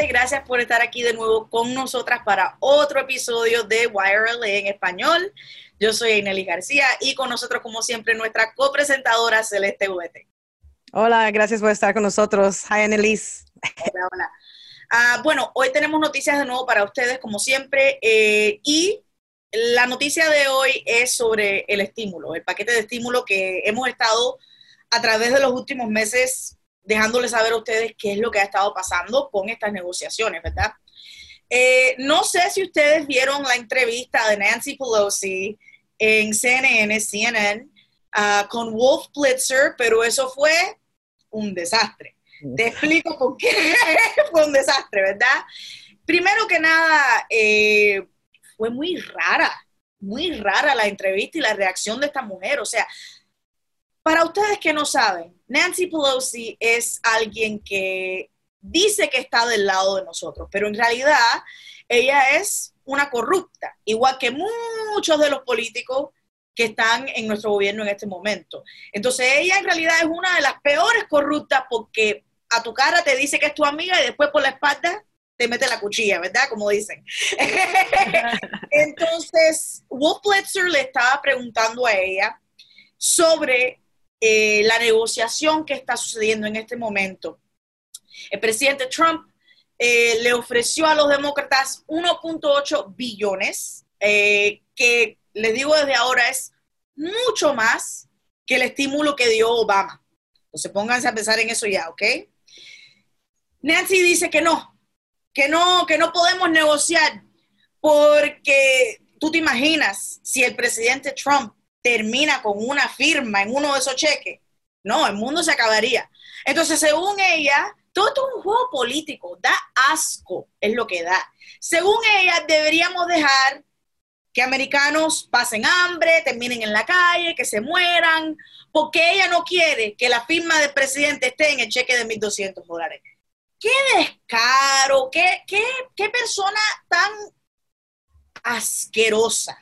gente, gracias por estar aquí de nuevo con nosotras para otro episodio de WireLA en español. Yo soy Aineli García y con nosotros, como siempre, nuestra copresentadora Celeste VT. Hola, gracias por estar con nosotros. Hi, Annelies. Hola, hola. Ah, bueno, hoy tenemos noticias de nuevo para ustedes, como siempre, eh, y la noticia de hoy es sobre el estímulo, el paquete de estímulo que hemos estado a través de los últimos meses dejándoles saber a ustedes qué es lo que ha estado pasando con estas negociaciones, ¿verdad? Eh, no sé si ustedes vieron la entrevista de Nancy Pelosi en CNN, CNN, ah, con Wolf Blitzer, pero eso fue un desastre. Te explico por qué fue un desastre, ¿verdad? Primero que nada, eh, fue muy rara, muy rara la entrevista y la reacción de esta mujer. O sea, para ustedes que no saben, Nancy Pelosi es alguien que dice que está del lado de nosotros, pero en realidad ella es una corrupta, igual que muchos de los políticos que están en nuestro gobierno en este momento. Entonces ella en realidad es una de las peores corruptas porque a tu cara te dice que es tu amiga y después por la espalda te mete la cuchilla, ¿verdad? Como dicen. Entonces, Wolf Blitzer le estaba preguntando a ella sobre eh, la negociación que está sucediendo en este momento. El presidente Trump eh, le ofreció a los demócratas 1.8 billones, eh, que les digo desde ahora es mucho más que el estímulo que dio Obama. Entonces pónganse a pensar en eso ya, ¿ok? Nancy dice que no, que no, que no podemos negociar porque tú te imaginas si el presidente Trump termina con una firma en uno de esos cheques, no, el mundo se acabaría. Entonces, según ella, todo esto es un juego político, da asco, es lo que da. Según ella, deberíamos dejar que americanos pasen hambre, terminen en la calle, que se mueran, porque ella no quiere que la firma del presidente esté en el cheque de 1.200 dólares. Qué descaro, qué, qué, qué persona tan asquerosa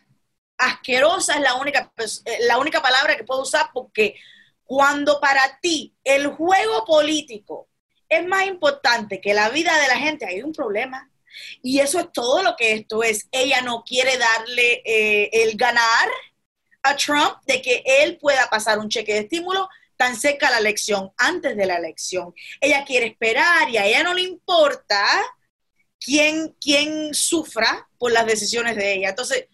asquerosa es la única, eh, la única palabra que puedo usar porque cuando para ti el juego político es más importante que la vida de la gente, hay un problema. Y eso es todo lo que esto es. Ella no quiere darle eh, el ganar a Trump de que él pueda pasar un cheque de estímulo tan cerca la elección, antes de la elección. Ella quiere esperar y a ella no le importa quién, quién sufra por las decisiones de ella. Entonces,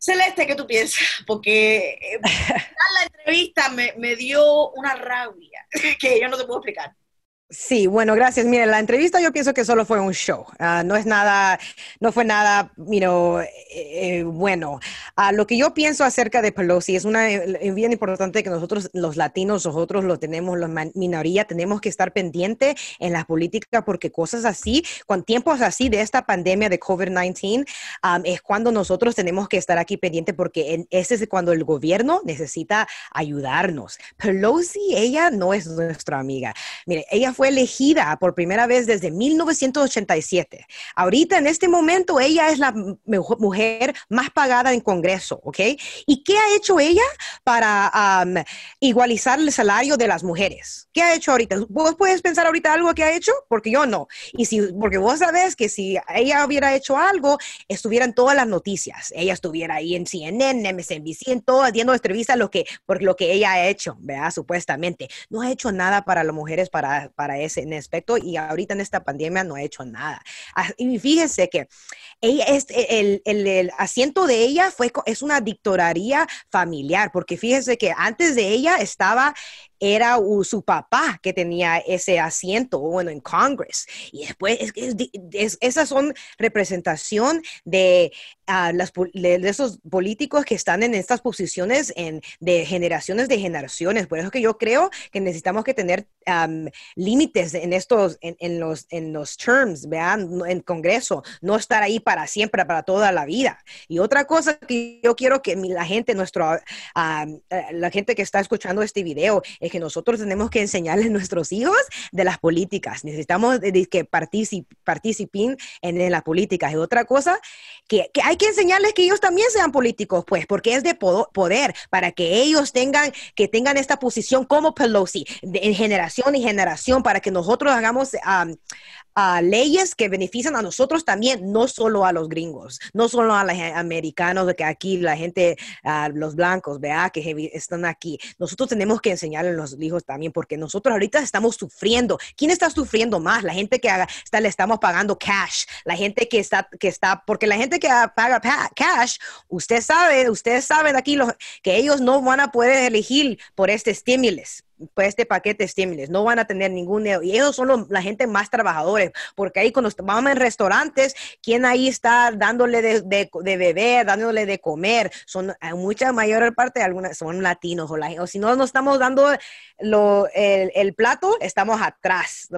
Celeste, ¿qué tú piensas? Porque eh, la entrevista me, me, dio una rabia que yo no te puedo explicar. Sí, bueno, gracias. Mire, la entrevista yo pienso que solo fue un show. Uh, no es nada, no fue nada, you eh, eh, bueno. Uh, lo que yo pienso acerca de Pelosi es una bien importante que nosotros, los latinos, nosotros lo tenemos, la minoría, tenemos que estar pendiente en la política porque cosas así, con tiempos así de esta pandemia de COVID-19, um, es cuando nosotros tenemos que estar aquí pendiente porque ese es cuando el gobierno necesita ayudarnos. Pelosi, ella no es nuestra amiga. Mire, ella elegida por primera vez desde 1987. Ahorita, en este momento, ella es la mujer más pagada en Congreso, ¿ok? ¿Y qué ha hecho ella para igualizar el salario de las mujeres? ¿Qué ha hecho ahorita? ¿Vos puedes pensar ahorita algo que ha hecho? Porque yo no. Y si, porque vos sabés que si ella hubiera hecho algo, estuvieran todas las noticias. Ella estuviera ahí en CNN, MSNBC, en todas, dando entrevistas lo que, por lo que ella ha hecho, ¿verdad? Supuestamente. No ha hecho nada para las mujeres, para, para ese aspecto y ahorita en esta pandemia no ha hecho nada. Ah, y fíjense que ella es, el, el, el, asiento de ella fue, es una dictoraría familiar, porque fíjense que antes de ella estaba era su papá que tenía ese asiento, bueno, en Congress. Y después, es, esas son representación de, uh, las, de, esos políticos que están en estas posiciones en, de generaciones de generaciones. Por eso que yo creo que necesitamos que tener límites en estos, en, los, en los terms, vean, en Congreso, no estar ahí para siempre, para toda la vida. Y otra cosa que yo quiero que la gente, nuestro, eh, la gente que está escuchando este video, es que nosotros tenemos que enseñarles a nuestros hijos de las políticas. Necesitamos que participen en, en, las políticas. Y otra cosa, que, hay que enseñarles que ellos también sean políticos, pues, porque es de poder, para que ellos tengan, que tengan esta posición como Pelosi, en generación y generación, para que nosotros hagamos leyes que benefician a nosotros también, no solo a los gringos, no solo a los americanos, de que aquí la gente, los blancos, vea, que están aquí. Nosotros tenemos que enseñarles a los hijos también, porque nosotros ahorita estamos sufriendo. ¿Quién está sufriendo más? La gente que está, le estamos pagando cash, la gente que está, que está, porque la gente que paga cash, usted sabe, ustedes saben aquí que ellos no van a poder elegir por este estímulo pues este paquete de no van a tener ningún, y ellos son la gente más trabajadores, porque ahí cuando vamos en restaurantes, ¿quién ahí está dándole de, de, beber, dándole de comer? Son mucha mayor parte, algunas son latinos, o, o si no nos estamos dando lo, el, plato, estamos atrás,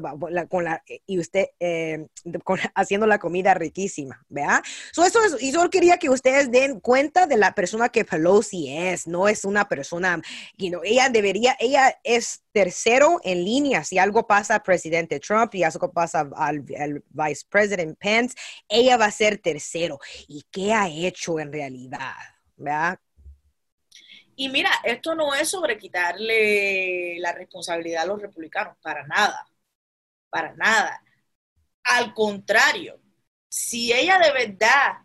con la, y usted eh, haciendo la comida riquísima, ¿vea? So eso es, y yo quería que ustedes den cuenta de la persona que Pelosi es, no es una persona, you know, ella debería, ella es tercero en línea. Si algo pasa al presidente Trump y algo pasa al, vice president Pence, ella va a ser tercero. ¿Y qué ha hecho en realidad? Y mira, esto no es sobre quitarle la responsabilidad a los republicanos, para nada, para nada. Al contrario, si ella de verdad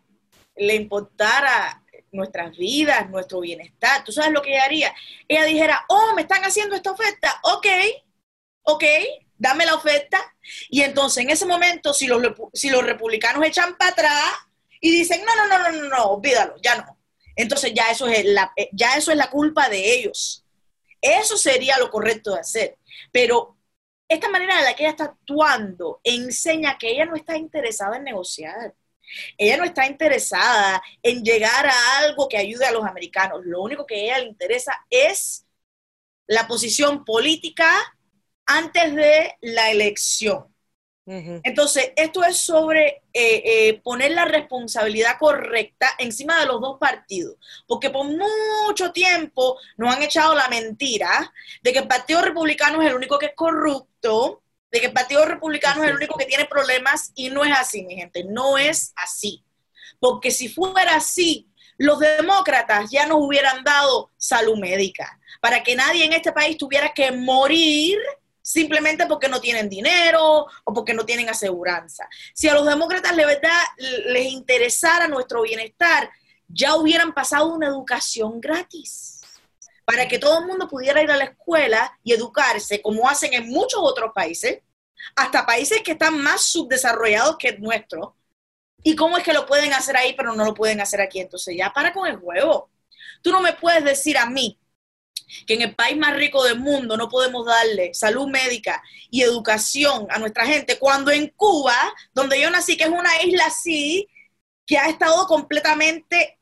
le importara nuestras vidas, nuestro bienestar. ¿Tú sabes lo que ella haría? Ella dijera, oh, me están haciendo esta oferta, ok, ok, dame la oferta. Y entonces en ese momento, si los, si los republicanos echan para atrás y dicen, no, no, no, no, no, no, olvídalo, ya no. Entonces ya eso, es la, ya eso es la culpa de ellos. Eso sería lo correcto de hacer. Pero esta manera de la que ella está actuando enseña que ella no está interesada en negociar ella no está interesada en llegar a algo que ayude a los americanos. Lo único que a ella le interesa es la posición política antes de la elección. Entonces, esto es sobre eh, eh, poner la responsabilidad correcta encima de los dos partidos, porque por mucho tiempo nos han echado la mentira de que el Partido Republicano es el único que es corrupto, de que el Partido Republicano es el único que tiene problemas y no es así, mi gente, no es así. Porque si fuera así, los demócratas ya nos hubieran dado salud médica, para que nadie en este país tuviera que morir simplemente porque no tienen dinero o porque no tienen aseguranza. Si a los demócratas de verdad les interesara nuestro bienestar, ya hubieran pasado una educación gratis para que todo el mundo pudiera ir a la escuela y educarse, como hacen en muchos otros países, hasta países que están más subdesarrollados que el nuestro. ¿Y cómo es que lo pueden hacer ahí, pero no lo pueden hacer aquí? Entonces ya para con el juego. Tú no me puedes decir a mí que en el país más rico del mundo no podemos darle salud médica y educación a nuestra gente, cuando en Cuba, donde yo nací, que es una isla así, que ha estado completamente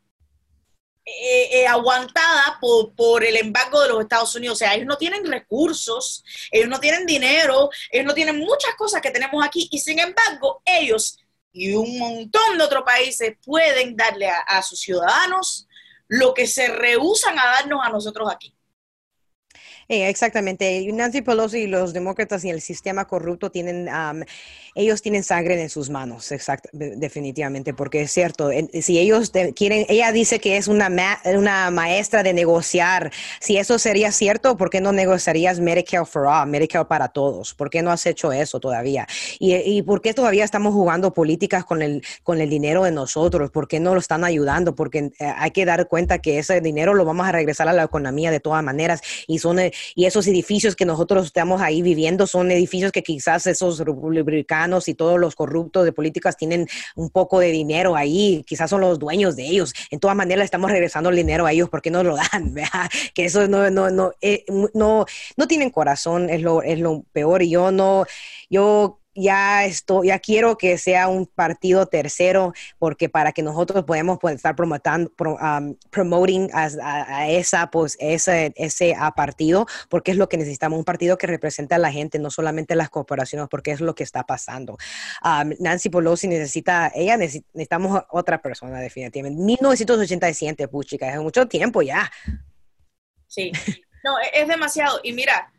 eh, eh, aguantada por, por, el embargo de los Estados Unidos. O sea, ellos no tienen recursos, ellos no tienen dinero, ellos no tienen muchas cosas que tenemos aquí y sin embargo ellos y un montón de otros países pueden darle a sus ciudadanos lo que se rehusan a darnos a nosotros aquí. Eh, exactamente. Nancy Pelosi y los demócratas y el sistema corrupto tienen, ellos tienen sangre en sus manos, exact, definitivamente, porque es cierto, si ellos quieren, ella dice que es una, una maestra de negociar, si eso sería cierto, ¿por qué no negociarías Medicare for All, Medicare para todos? ¿Por qué no has hecho eso todavía? ¿Y, y por qué todavía estamos jugando políticas con el, con el dinero de nosotros? ¿Por qué no lo están ayudando? Porque eh, hay que dar cuenta que ese dinero lo vamos a regresar a la economía de todas maneras y son eh, y esos edificios que nosotros estamos ahí viviendo son edificios que quizás esos republicanos y todos los corruptos de políticas tienen un poco de dinero ahí, quizás son los dueños de ellos. En todas maneras estamos regresando el dinero a ellos porque no lo dan, ¿verdad? Que eso no, no, no, eh, no, no tienen corazón, es lo, es lo peor. Y yo no, yo ya esto, ya quiero que sea un partido tercero, porque para que nosotros podamos pues, estar promoting, um, promoting a, esa, pues, ese, ese partido, porque es lo que necesitamos, un partido que represente a la gente, no solamente las corporaciones, porque es lo que está pasando. Um, Nancy Pelosi necesita, ella necesitamos otra persona, definitivamente. 1987, puchica, es mucho tiempo ya. Sí, no, e-, es demasiado. Y mira,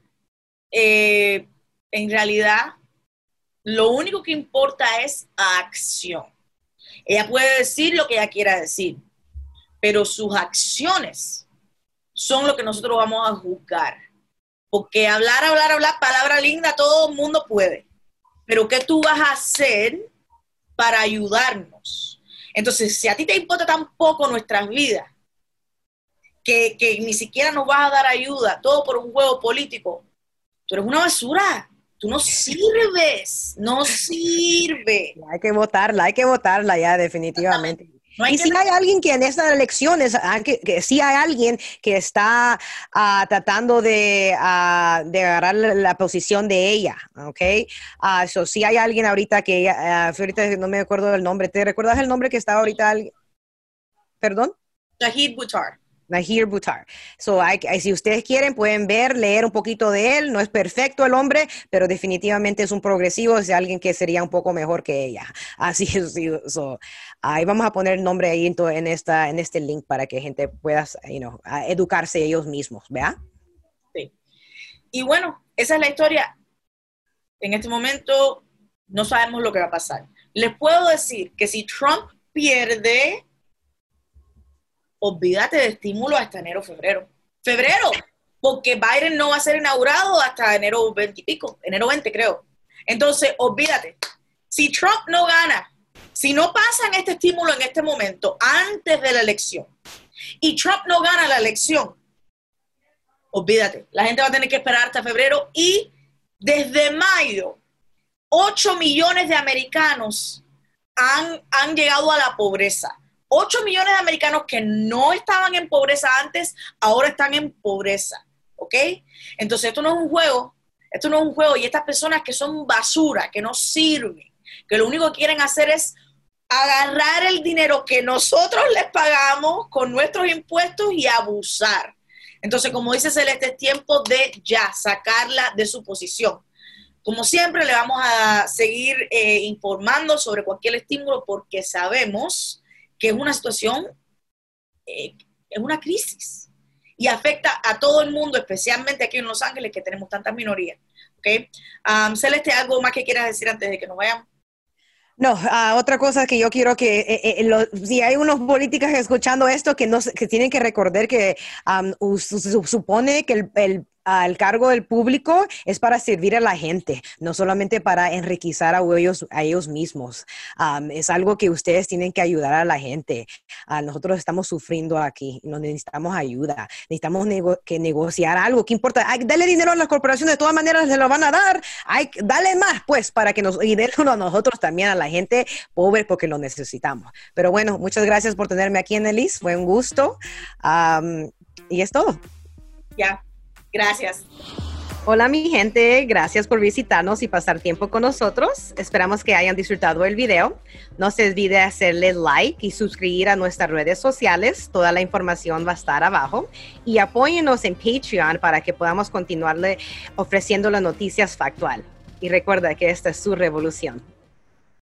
eh, en realidad lo único que importa es acción. Ella puede decir lo que ella quiera decir, pero sus acciones son lo que nosotros vamos a juzgar. Porque hablar, hablar, hablar, palabra linda, todo el mundo puede. pero ¿qué tú vas a hacer para ayudarnos? Entonces, si a ti te importa tan poco nuestras vidas, que, que ni siquiera nos vas a dar ayuda, todo por un juego político, tú eres una basura. Tú no sirves, no sirve. Hay que votarla, hay que votarla ya definitivamente y si hay alguien que en estas elecciones, ah, que, que si hay alguien que está ah, tratando de, uh, de, agarrar la, posición de ella, ¿ok? Uh, si hay alguien ahorita que, ahorita no me acuerdo del nombre, ¿te recuerdas el nombre que estaba ahorita? ¿Perdón? Shahid Butar. Nahir Butar. So, si ustedes quieren, pueden ver, leer un poquito de él. No es perfecto el hombre, pero definitivamente es un progresivo, es alguien que sería un poco mejor que ella. Así es. So, ahí vamos a poner el nombre ahí en, esta, en este link para que gente pueda you educarse ellos mismos, ¿vea? Sí. Y bueno, esa es la historia. En este momento no sabemos lo que va a pasar. Les puedo decir que si Trump pierde, olvídate de estímulo hasta enero, febrero. Febrero, porque Biden no va a ser inaugurado hasta enero 20 y pico, enero 20 creo. Entonces, olvídate, si Trump no gana, si no pasan este estímulo en este momento, antes de la elección, y Trump no gana la elección, olvídate, la gente va a tener que esperar hasta febrero y desde mayo, 8 millones de americanos han, han llegado a la pobreza. 8 millones de americanos que no estaban en pobreza antes, ahora están en pobreza. ¿Ok? Entonces esto no es un juego, esto no es un juego y estas personas que son basura, que no sirven, que lo único que quieren hacer es agarrar el dinero que nosotros les pagamos con nuestros impuestos y abusar. Entonces, como dice Celeste, es tiempo de ya sacarla de su posición. Como siempre, le vamos a seguir eh, informando sobre cualquier estímulo porque sabemos que es una situación, eh, es una crisis y afecta a todo el mundo, especialmente aquí en Los Ángeles, que tenemos tantas minorías. ¿okay? Celeste, ¿algo más que quieras decir antes de que nos vayamos? No, uh, otra cosa que yo quiero que, eh, eh, si hay unos políticos escuchando esto, que, no, que tienen que recordar que supone que el, el el cargo del público es para servir a la gente, no solamente para enriquecer a ellos, a ellos mismos. es algo que ustedes tienen que ayudar a la gente. Uh, nosotros estamos sufriendo aquí, nos necesitamos ayuda, necesitamos que negociar algo. ¿Qué importa? dale dinero a las corporaciones, de todas maneras se lo van a dar. Hay, dale más, pues, para que nos, y a nosotros también, a la gente pobre, porque lo necesitamos. Pero bueno, muchas gracias por tenerme aquí en Elis, fue un gusto. y es todo. Ya. Gracias. Hola mi gente, gracias por visitarnos y pasar tiempo con nosotros. Esperamos que hayan disfrutado el video. No se olvide hacerle like y suscribir a nuestras redes sociales. Toda la información va a estar abajo. Y apóyenos en Patreon para que podamos continuarle ofreciendo las noticias factual. Y recuerda que esta es su revolución.